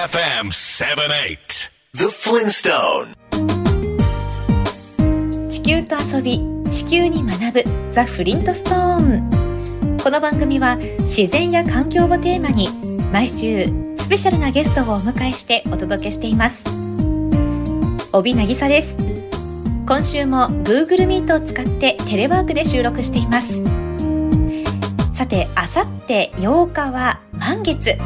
FM 78 The Flintstone 地球と遊び地球に学ぶザ・フリントストーンこの番組は自然や環境をテーマに毎週スペシャルなゲストをお迎えしてお届けしています。帯渚です。今週も Google Meet を使ってテレワークで収録しています。さてあさって8日は満月。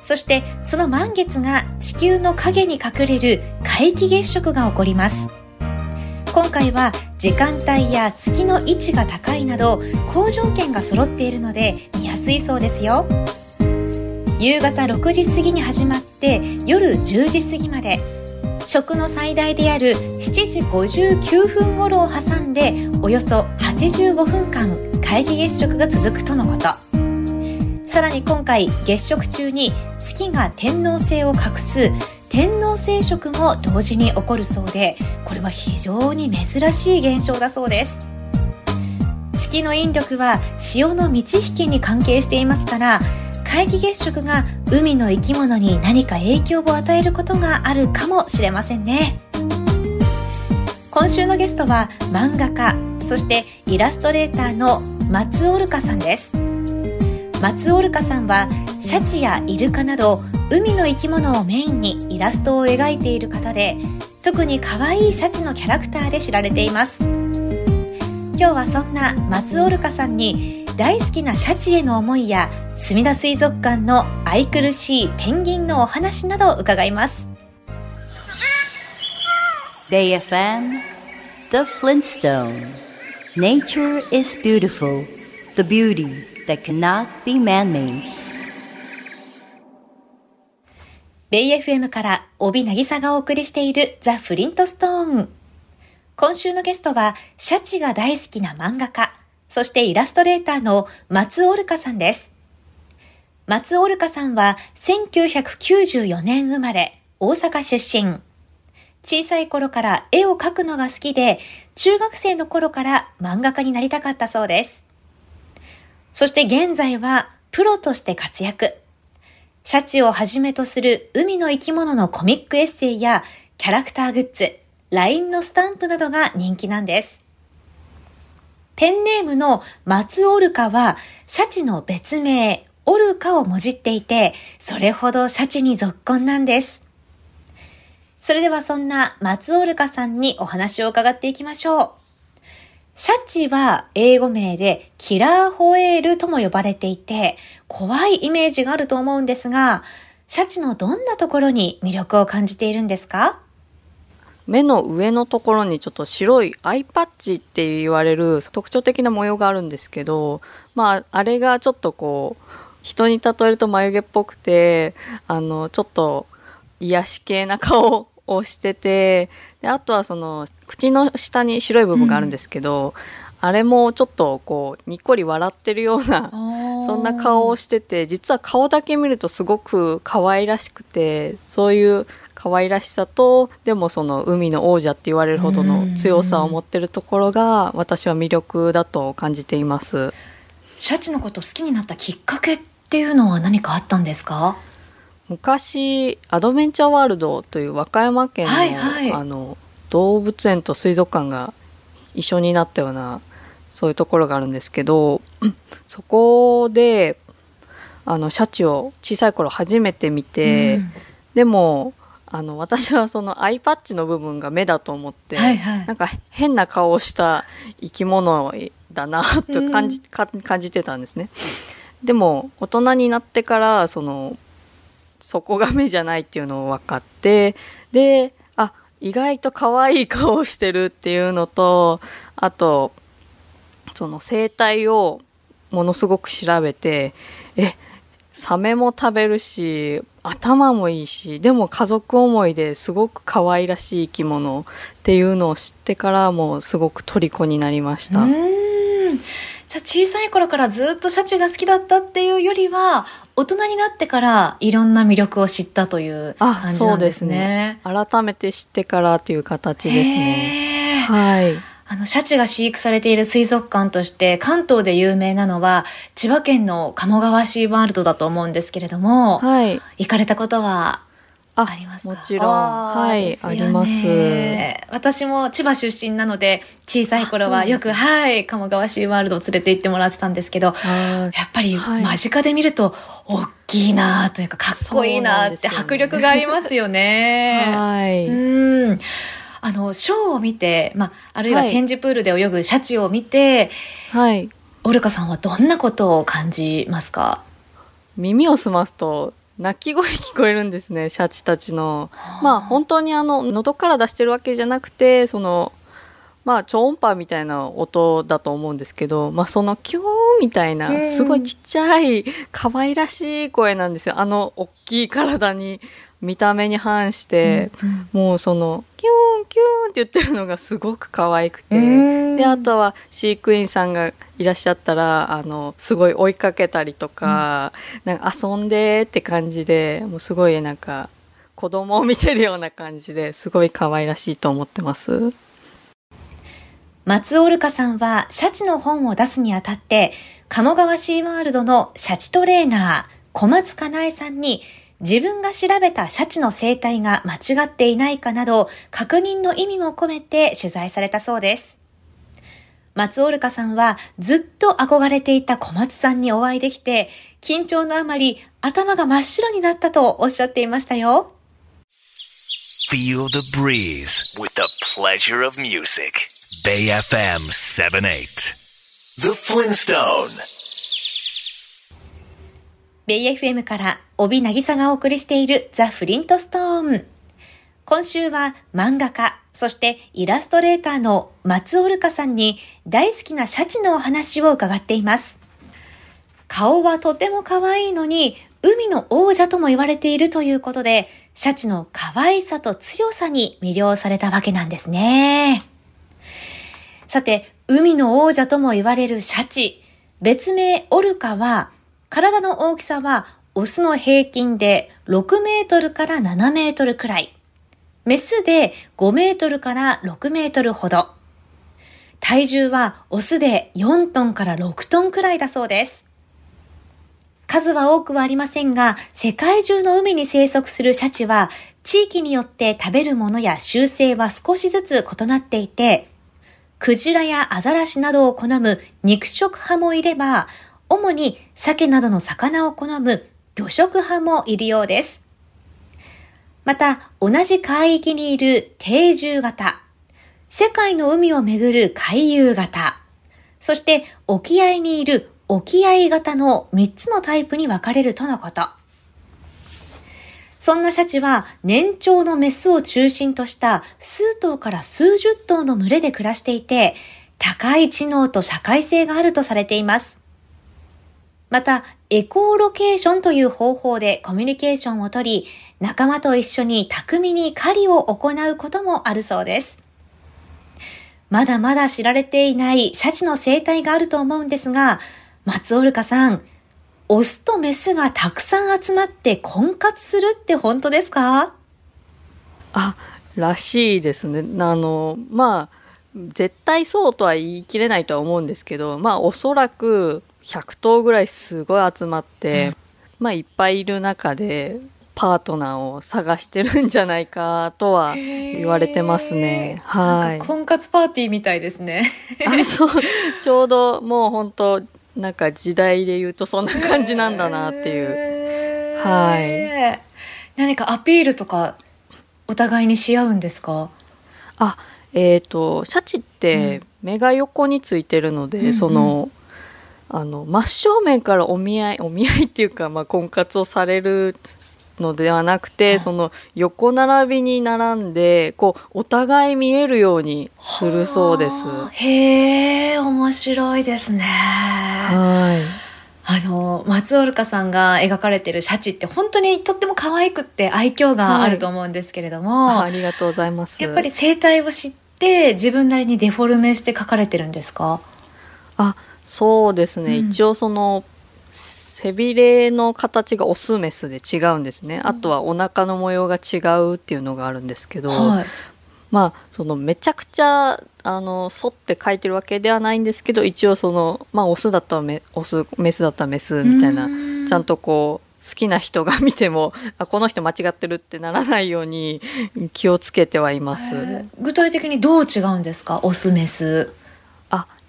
そしてその満月が地球の影に隠れる皆既月食が起こります。今回は時間帯や月の位置が高いなど好条件が揃っているので見やすいそうですよ。夕方6時過ぎに始まって夜10時過ぎまで食の最大である7時59分頃を挟んでおよそ85分間皆既月食が続くとのこと。さらに今回月食中に月が天王星を隠す天王星食も同時に起こるそうでこれは非常に珍しい現象だそうです。月の引力は潮の満ち引きに関係していますから皆既月食が海の生き物に何か影響を与えることがあるかもしれませんね。今週のゲストは漫画家そしてイラストレーターの松オルカさんです。松オルカさんはシャチやイルカなど海の生き物をメインにイラストを描いている方で特に可愛いシャチのキャラクターで知られています。今日はそんな松オルカさんに大好きなシャチへの思いやすみだ水族館の愛くるしいペンギンのお話などを伺います。BayFM The Flintstone. Nature is beautiful The beauty. That cannot be man-made. ベイ FM から帯渚がお送りしているザ・フリントストーン今週のゲストはシャチが大好きな漫画家そしてイラストレーターの松オルカさんです。松オルカさんは1994年生まれ大阪出身。小さい頃から絵を描くのが好きで、中学生の頃から漫画家になりたかったそうです。そして現在はプロとして活躍。シャチをはじめとする海の生き物のコミックエッセイやキャラクターグッズ、LINE のスタンプなどが人気なんです。ペンネームの松オルカはシャチの別名、オルカをもじっていて、それほどシャチに続婚なんです。それではそんな松オルカさんにお話を伺っていきましょう。シャチは英語名でキラーホエールとも呼ばれていて、怖いイメージがあると思うんですが、シャチのどんなところに魅力を感じているんですか？目の上のところにちょっと白いアイパッチって言われる特徴的な模様があるんですけど、まあ、あれがちょっとこう、人に例えると眉毛っぽくて、あの、ちょっと癒し系な顔をしててであとはその口の下に白い部分があるんですけど、うん、あれもちょっとこうにっこり笑ってるようなそんな顔をしてて実は顔だけ見るとすごく可愛らしくてそういう可愛らしさとでもその海の王者って言われるほどの強さを持ってるところが私は魅力だと感じています。シャチのこと好きになったきっかけっていうのは何かあったんですか？昔アドベンチャーワールドという和歌山県のはいはい、あの動物園と水族館が一緒になったようなそういうところがあるんですけどそこであのシャチを小さい頃初めて見て、うん、でもあの私はそのアイパッチの部分が目だと思って、はいはい、なんか変な顔をした生き物だなと感じうん、感じてたんですね。でも大人になってからそのそこが目じゃないっていうのを分かってであ意外と可愛い顔してるっていうのとあとその生態をものすごく調べてえサメも食べるし頭もいいしでも家族思いですごく可愛らしい生き物っていうのを知ってからもうすごく虜になりました。じゃあ小さい頃からずっとシャチが好きだったっていうよりは大人になってからいろんな魅力を知ったという感じなんですね。すね改めて知ってからっていう形ですね。はい。あの、シャチが飼育されている水族館として関東で有名なのは千葉県の鴨川シーワールドだと思うんですけれども、はい、行かれたことはありますもちろん。はい、あります。私も千葉出身なので小さい頃はよくはい鴨川シーワールドを連れて行ってもらってたんですけどやっぱり間近で見ると大きいなというかかっこいいなって迫力がありますよね。はい、うん。あのショーを見て、まあ、あるいは展示プールで泳ぐシャチを見て、はい、オルカさんはどんなことを感じますか？耳を澄ますと鳴き声聞こえるんですねシャチたちの。まあ本当にあの喉から出してるわけじゃなくてそのまあ超音波みたいな音だと思うんですけど、まあ、そのキューンみたいなすごいちっちゃい可愛らしい声なんですよ。あの大きい体に見た目に反して、うん。うん、もうそのキューンキューンって言ってるのがすごく可愛くてであとは飼育員さんがいらっしゃったらあのすごい追いかけたりとかうん、なんか遊んでって感じでもうすごいなんか子供を見てるような感じですごい可愛らしいと思ってます。松オルカさんはシャチの本を出すにあたって鴨川シーワールドのシャチトレーナー小松かなえさんに自分が調べたシャチの生態が間違っていないかなど、確認の意味も込めて取材されたそうです。松オルカさんはずっと憧れていた小松さんにお会いできて、緊張のあまり頭が真っ白になったとおっしゃっていましたよ。Feel the breeze with the pleasure of music. Bay FM 78. The Flintstone. ベイ FM から帯渚がお送りしているザ・フリントストーン。今週は漫画家、そしてイラストレーターの松オルカさんに大好きなシャチのお話を伺っています。顔はとても可愛いのに、海の王者とも言われているということで、シャチの可愛さと強さに魅了されたわけなんですね。さて、海の王者とも言われるシャチ、別名オルカは、体の大きさはオスの平均で6メートルから7メートルくらい。メスで5メートルから6メートルほど。体重はオスで4トンから6トンくらいだそうです。数は多くはありませんが、世界中の海に生息するシャチは、地域によって食べるものや習性は少しずつ異なっていて、クジラやアザラシなどを好む肉食派もいれば、主に鮭などの魚を好む魚食派もいるようです。また、同じ海域にいる定住型、世界の海をめぐる海遊型、そして沖合にいる沖合型の3つのタイプに分かれるとのこと。そんなシャチは年長のメスを中心とした数頭から数十頭の群れで暮らしていて、高い知能と社会性があるとされています。また、エコーロケーションという方法でコミュニケーションをとり、仲間と一緒に巧みに狩りを行うこともあるそうです。まだまだ知られていないシャチの生態があると思うんですが、松オルカさん、オスとメスがたくさん集まって婚活するって本当ですか？あ、らしいですね。あの、まあ、絶対そうとは言い切れないとは思うんですけど、まあおそらく100頭ぐらいすごい集まって、まあいっぱいいる中でパートナーを探してるんじゃないかとは言われてますね。はい。婚活パーティーみたいですね。あそうちょうどもう本当なんか時代で言うとそんな感じなんだなっていう。はい。何かアピールとかお互いにし合うんですか？あ、えっ、ー、とシャチって目が横についてるので、うん、そのあの真正面からお見合いお見合いっていうか、まあ、婚活をされるのではなくてその横並びに並んでこうお互い見えるようにするそうです。へえ面白いですね。はい。あの松オルカさんが描かれてるシャチって本当にとっても可愛くって愛嬌があると思うんですけれども、はい、ありがとうございます。やっぱり生態を知って自分なりにデフォルメして描かれてるんですか？あそうですね、うん、一応その背びれの形がオスメスで違うんですね、うん、あとはお腹の模様が違うっていうのがあるんですけど、はい、まあそのめちゃくちゃあの沿って書いてるわけではないんですけど一応そのまあオスだったらメオスメスだったらメスみたいなちゃんとこう好きな人が見てもあこの人間違ってるってならないように気をつけてはいます。具体的にどう違うんですか？オスメス。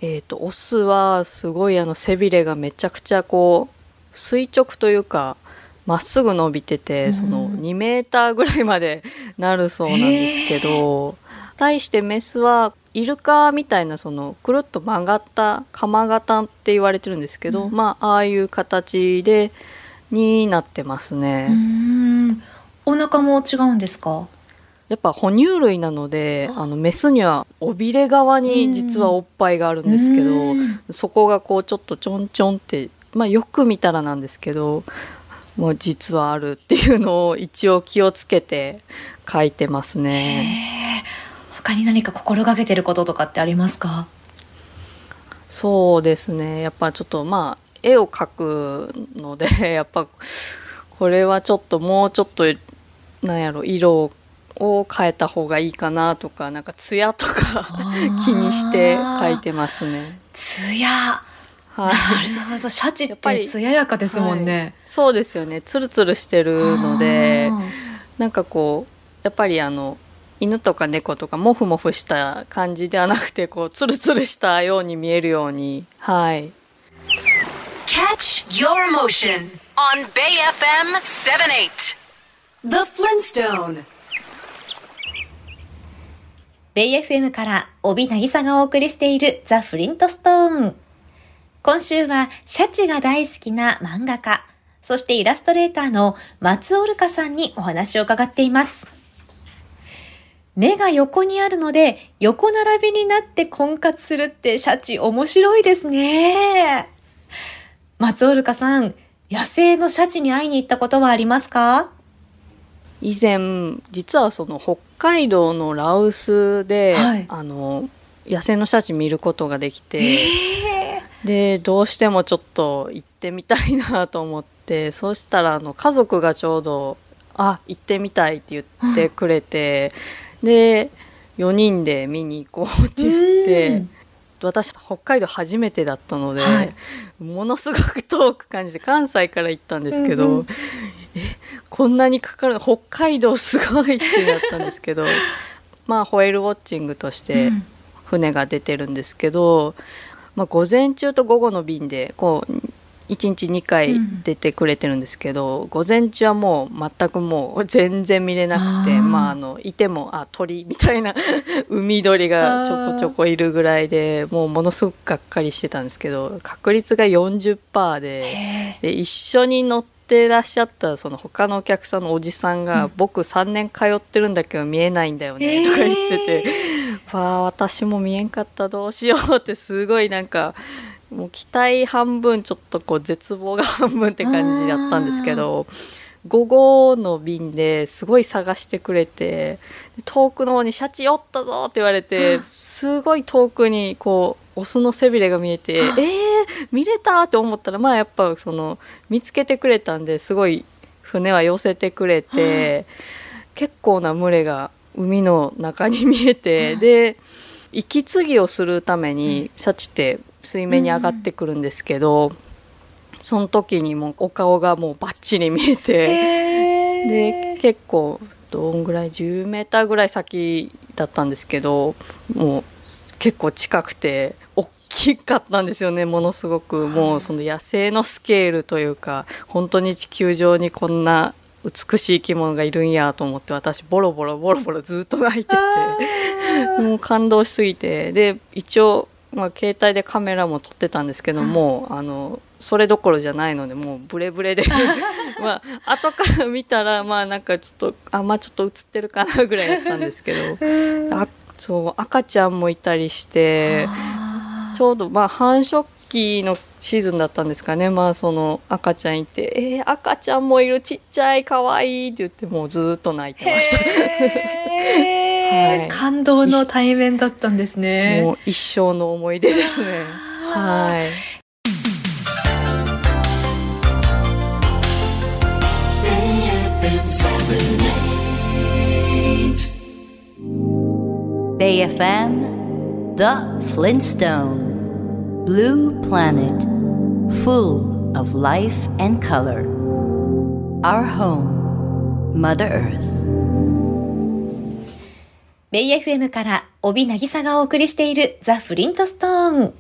あえっ、ー、とオスはすごいあの背びれがめちゃくちゃこう垂直というかまっすぐ伸びてて、その2メーターぐらいまでなるそうなんですけど、対してメスはイルカみたいなそのくるっと曲がった鎌型って言われてるんですけど、うん、まあああいう形でになってますね。お腹も違うんですか？やっぱ哺乳類なのであ。のメスには尾びれ側に実はおっぱいがあるんですけど、そこがこうちょっとちょんちょんってまあよく見たらなんですけども実はあるっていうのを一応気をつけて書いてますね。他に何か心がけてることとかってありますか？そうですね。やっぱちょっとまあ絵を描くのでやっぱこれはちょっともうちょっとなんやろ色を変えた方がいいかなとかなんか艶とか気にして描いてますね。艶はい、なるほど。シャチって艶やかですもんね、はい、そうですよね。ツルツルしてるのでなんかこうやっぱりあの犬とか猫とかモフモフした感じではなくてこうツルツルしたように見えるようにはい。Catch your emotion on Bay FM 78 The Flintstone ベイ FM から帯渚がお送りしているザ・フリントストーン今週はシャチが大好きな漫画家、そしてイラストレーターの松尾るかさんにお話を伺っています。目が横にあるので、横並びになって婚活するってシャチ面白いですね。松尾るかさん、野生のシャチに会いに行ったことはありますか？以前、実はその北海道のラウスで、はい、あの、野生のシャチ見ることができて、えー。でどうしてもちょっと行ってみたいなと思って そうしたらあの家族がちょうど「あ行ってみたい」って言ってくれて、で4人で見に行こうって言って。私北海道初めてだったので、はい、ものすごく遠く感じて関西から行ったんですけど、うんうん、えこんなにかかる北海道すごいってなったんですけど まあホエールウォッチングとして船が出てるんですけど、まあ、午前中と午後の便でこう1日2回出てくれてるんですけど、うん、午前中はもう全くもう全然見れなくてまああのいてもあ鳥みたいな 海鳥がちょこちょこいるぐらいでもうものすごくがっかりしてたんですけど確率が40%でで一緒に乗ってらっしゃったその他のお客さんのおじさんが、うん、僕3年通ってるんだけど見えないんだよねとか言ってて。わあ私も見えんかったどうしようってすごいなんかもう期待半分ちょっとこう絶望が半分って感じだったんですけど午後の便ですごい探してくれて遠くの方に「シャチおったぞ!」って言われてすごい遠くにこうオスの背びれが見えて「えー、見れた!」って思ったらまあやっぱその見つけてくれたんですごい船は寄せてくれて 結構な群れが海の中に見えて、で息継ぎをするためにシャチって水面に上がってくるんですけど、その時にもお顔がもうバッチリ見えて、で結構どんぐらい？10メーターぐらい先だったんですけどもう結構近くて大きかったんですよねものすごく。もうその野生のスケールというか本当に地球上にこんな美しい生き物がいるんやと思って私ボロボロボロボロずっと泣いててもう感動しすぎて。で一応、まあ、携帯でカメラも撮ってたんですけどもあのそれどころじゃないのでもうブレブレで。まあ後から見たらまあなんかちょっとあまあちょっと映ってるかなぐらいだったんですけど。あそう赤ちゃんもいたりしてちょうどまあ繁殖期のシーズンだったんですかねまあその赤ちゃんいて「えー、赤ちゃんもいる？ちっちゃいかわいい」って言ってもうずっと泣いてました。はい、感動の対面だったんですね。もう一生の思い出ですね。はい。FM BayFM The Flintstone. Blue Planet Full of life and color. Our home Mother Earth. ベイ FM から帯渚がお送りしているザ・フリントストーン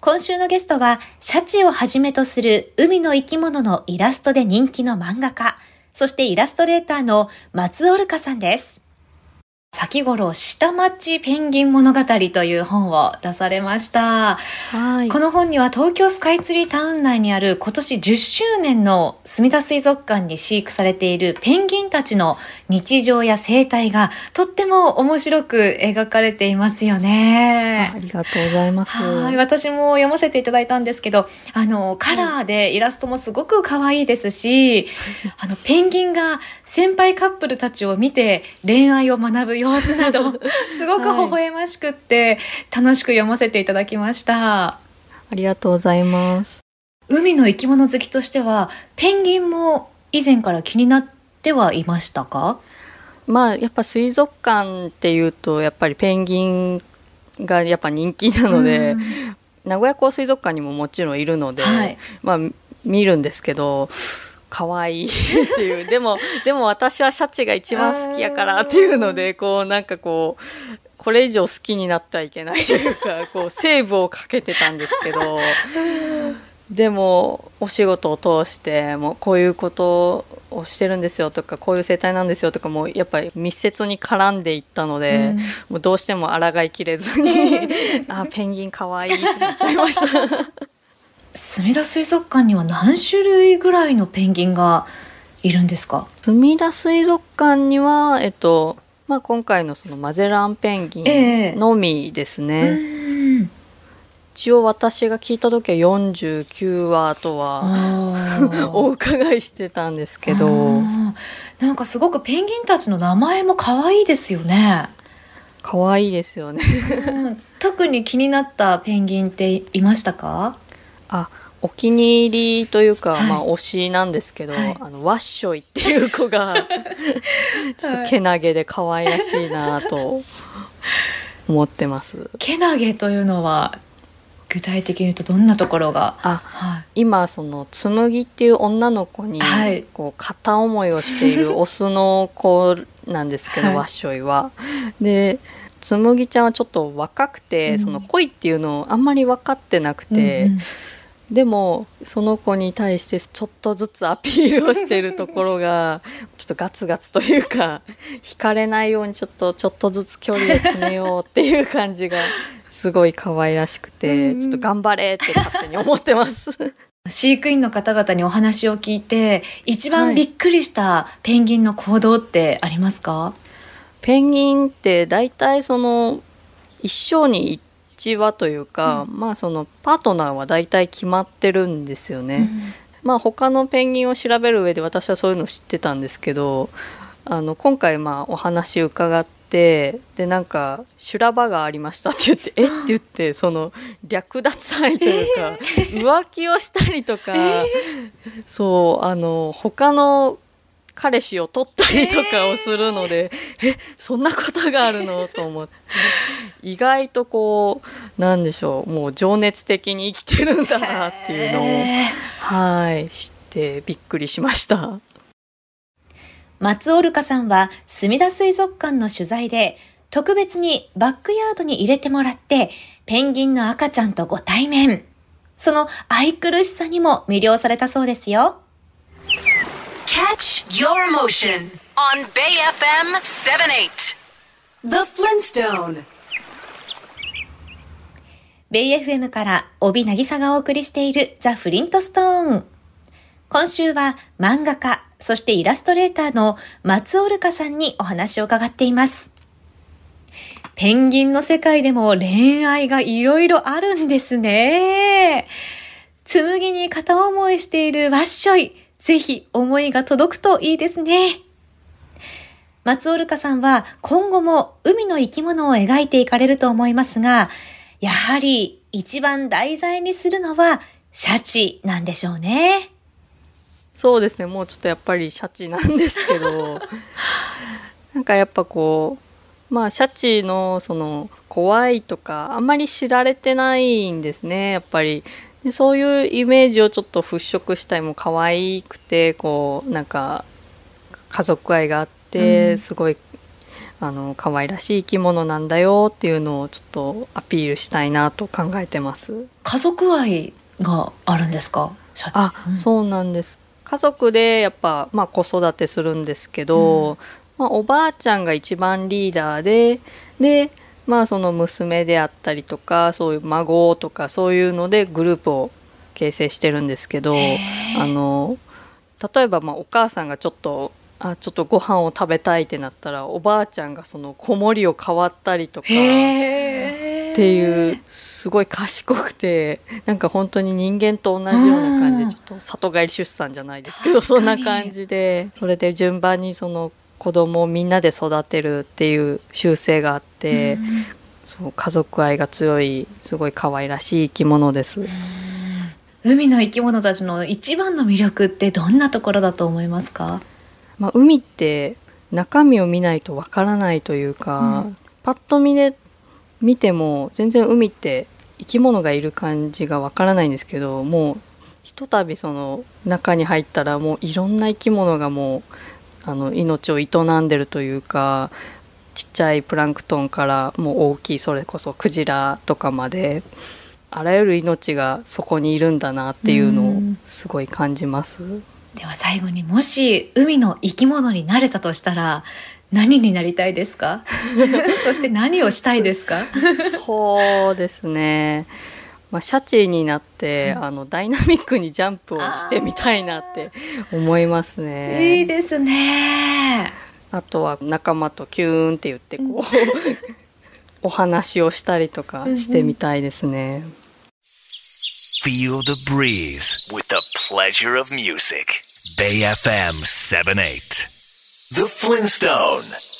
今週のゲストは、シャチをはじめとする海の生き物のイラストで人気の漫画家、そしてイラストレーターの松オルカさんです。先頃、下町ペンギン物語という本を出されました。はい。この本には東京スカイツリータウン内にある今年10周年の墨田水族館に飼育されているペンギンたちの日常や生態がとっても面白く描かれていますよね。ありがとうございます。はい。私も読ませていただいたんですけど、あの、カラーでイラストもすごく可愛いですし、あの、ペンギンが先輩カップルたちを見て恋愛を学ぶ様子など すごく微笑ましくって、楽しく読ませていただきました。ありがとうございます。海の生き物好きとしてはペンギンも以前から気になってはいましたか？まあやっぱ水族館っていうとやっぱりペンギンがやっぱ人気なので、名古屋港水族館にももちろんいるので、はい、まあ見るんですけど可愛いっていう。でもでも私はシャチが一番好きやからっていうのでこうなんかこうこれ以上好きになってはいけないというか こうセーブをかけてたんですけどでもお仕事を通してもうこういうことをしてるんですよとかこういう生態なんですよとかもやっぱり密接に絡んでいったので、うん、もうどうしても抗いきれずに あペンギンかわいいって言っちゃいました。墨田水族館には何種類ぐらいのペンギンがいるんですか？墨田水族館には、えっとまあ、今回のそのマゼランペンギンのみですね。えー、一応私が聞いた時は49話とは お伺いしてたんですけど。なんかすごくペンギンたちの名前も可愛いですよね。可愛いですよね。特に気になったペンギンっていましたか？あお気に入りというか、はい、まあ推しなんですけど、はい、あのワッショイっていう子が ちょっとけなげで可愛らしいなと思ってます。けなげというのは具体的に言うとどんなところが？あ、はい、今その紬っていう女の子に、こう片思いをしているオスの子なんですけど、ワッショイは。で紬ちゃんはちょっと若くて、うん、その恋っていうのをあんまり分かってなくて。うんうんでもその子に対してちょっとずつアピールをしているところが ちょっとガツガツというか惹かれないようにちょっとちょっとずつ距離を詰めようっていう感じがすごい可愛らしくてちょっと頑張れって勝手に思ってます。飼育員の方々にお話を聞いて一番びっくりしたペンギンの行動ってありますか、はい、ペンギンって大体その一生に1話というか、うん、まあそのパートナーは大体決まってるんですよね。うん、まあ他のペンギンを調べる上で私はそういうの知ってたんですけどあの今回まあお話伺ってでなんか「修羅場がありました 」って言って「え？っ?」て言ってその略奪愛というか、浮気をしたりとか、そうあの他の彼氏を取ったりとかをするので、えー、えそんなことがあるのと思って。意外とこうなんでしょうもう情熱的に生きてるんだなっていうのを、えー、はい知ってびっくりしました。松オルカさんは墨田水族館の取材で特別にバックヤードに入れてもらってペンギンの赤ちゃんとご対面。その愛くるしさにも魅了されたそうですよ Catch your emotion on Bay FM 78. The Flintstone. ベイ FM から帯渚がお送りしているザ・フリントストーン。今週は漫画家、そしてイラストレーターの松オルカさんにお話を伺っています。ペンギンの世界でも恋愛がいろいろあるんですね。紬に片思いしているワッショイ。ぜひ思いが届くといいですね。松オルカさんは今後も海の生き物を描いていかれると思いますが、やはり一番題材にするのはシャチなんでしょうね。そうですね、もうちょっとやっぱりシャチなんですけど、なんかやっぱこう、まあシャチのその怖いとかあんまり知られてないんですねやっぱりでそういうイメージをちょっと払拭したいも可愛くてこうなんか家族愛があって、すごいあの可愛らしい生き物なんだよっていうのをちょっとアピールしたいなと考えてます。家族愛があるんですか？あ、うん、そうなんです。家族でやっぱ、まあ、子育てするんですけど、うん、まあ、おばあちゃんが一番リーダーででまあその娘であったりとかそういう孫とかそういうのでグループを形成してるんですけどあの例えばまあお母さんがちょっとあちょっとご飯を食べたいってなったらおばあちゃんがその子守を代わったりとかっていうすごい賢くてなんか本当に人間と同じような感じでちょっと里帰り出産じゃないですけどそんな感じでそれで順番にその子供をみんなで育てるっていう習性があって、そう家族愛が強いすごい可愛らしい生き物です。海の生き物たちの一番の魅力ってどんなところだと思いますか？まあ、海って中身を見ないとわからないというか、うん、パッと見で見ても全然海って生き物がいる感じがわからないんですけどもうひとたびその中に入ったらもういろんな生き物がもうあの命を営んでるというかちっちゃいプランクトンからもう大きいそれこそクジラとかまであらゆる命がそこにいるんだなっていうのをすごい感じます。では最後にもし海の生き物になれたとしたら何になりたいですか？そして何をしたいですか？そうですねまあ、シャチになって、あのダイナミックにジャンプをしてみたいなって思いますね。いいですね。あとは仲間とキューンって言ってこう、うん、お話をしたりとかしてみたいですね。Feel the breeze with the pleasure of music. Bay FM 78. The Flintstone.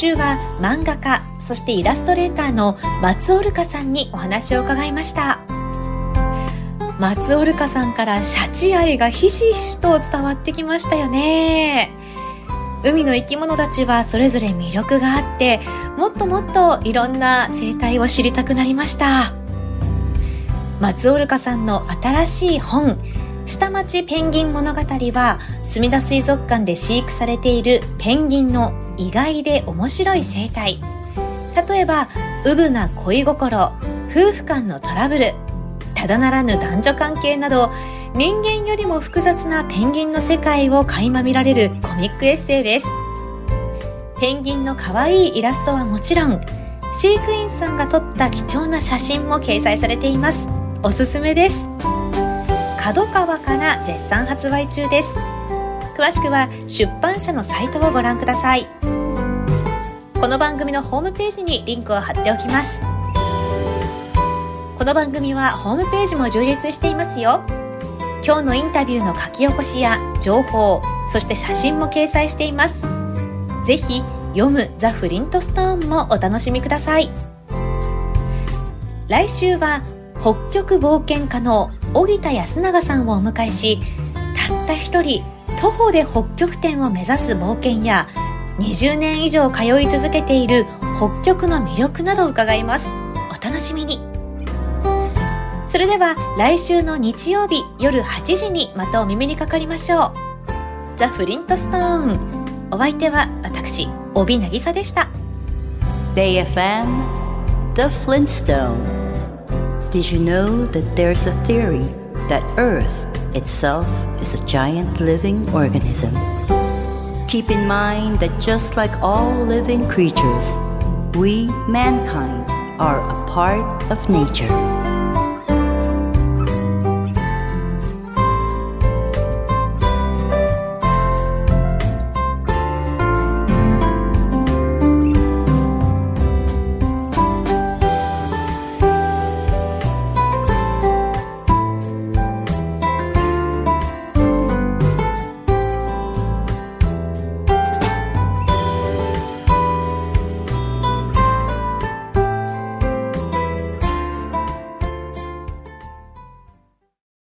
週は漫画家そしてイラストレーターの松尾るかさんにお話を伺いました。松尾るかさんからシャチ愛がひしひしと伝わってきましたよね。海の生き物たちはそれぞれ魅力があってもっともっといろんな生態を知りたくなりました。松尾るかさんの新しい本下町ペンギン物語は墨田水族館で飼育されているペンギンの意外で面白い生態。例えばうぶな恋心夫婦間のトラブルただならぬ男女関係など人間よりも複雑なペンギンの世界を垣間見られるコミックエッセイです。ペンギンの可愛いイラストはもちろん飼育員さんが撮った貴重な写真も掲載されています。おすすめです。角川から絶賛発売中です。詳しくは出版社のサイトをご覧ください。この番組のホームページにリンクを貼っておきます。この番組はホームページも充実していますよ。今日のインタビューの書き起こしや情報そして写真も掲載しています。ぜひ読むザ・フリントストーンもお楽しみください。来週は北極冒険家の荻田康永さんをお迎えしたった一人徒歩で北極点を目指す冒険や20年以上通い続けている北極の魅力などを伺いますお楽しみにそれでは来週の日曜日夜8時にまたお耳にかかりましょう。ザ・フリントストーン。お相手は私、帯渚でした。BayFM The Flintstone Did you know that there's a theory that Earth itself is a giant living organism? Keep in mind that just like all living creatures, we, mankind, are a part of nature.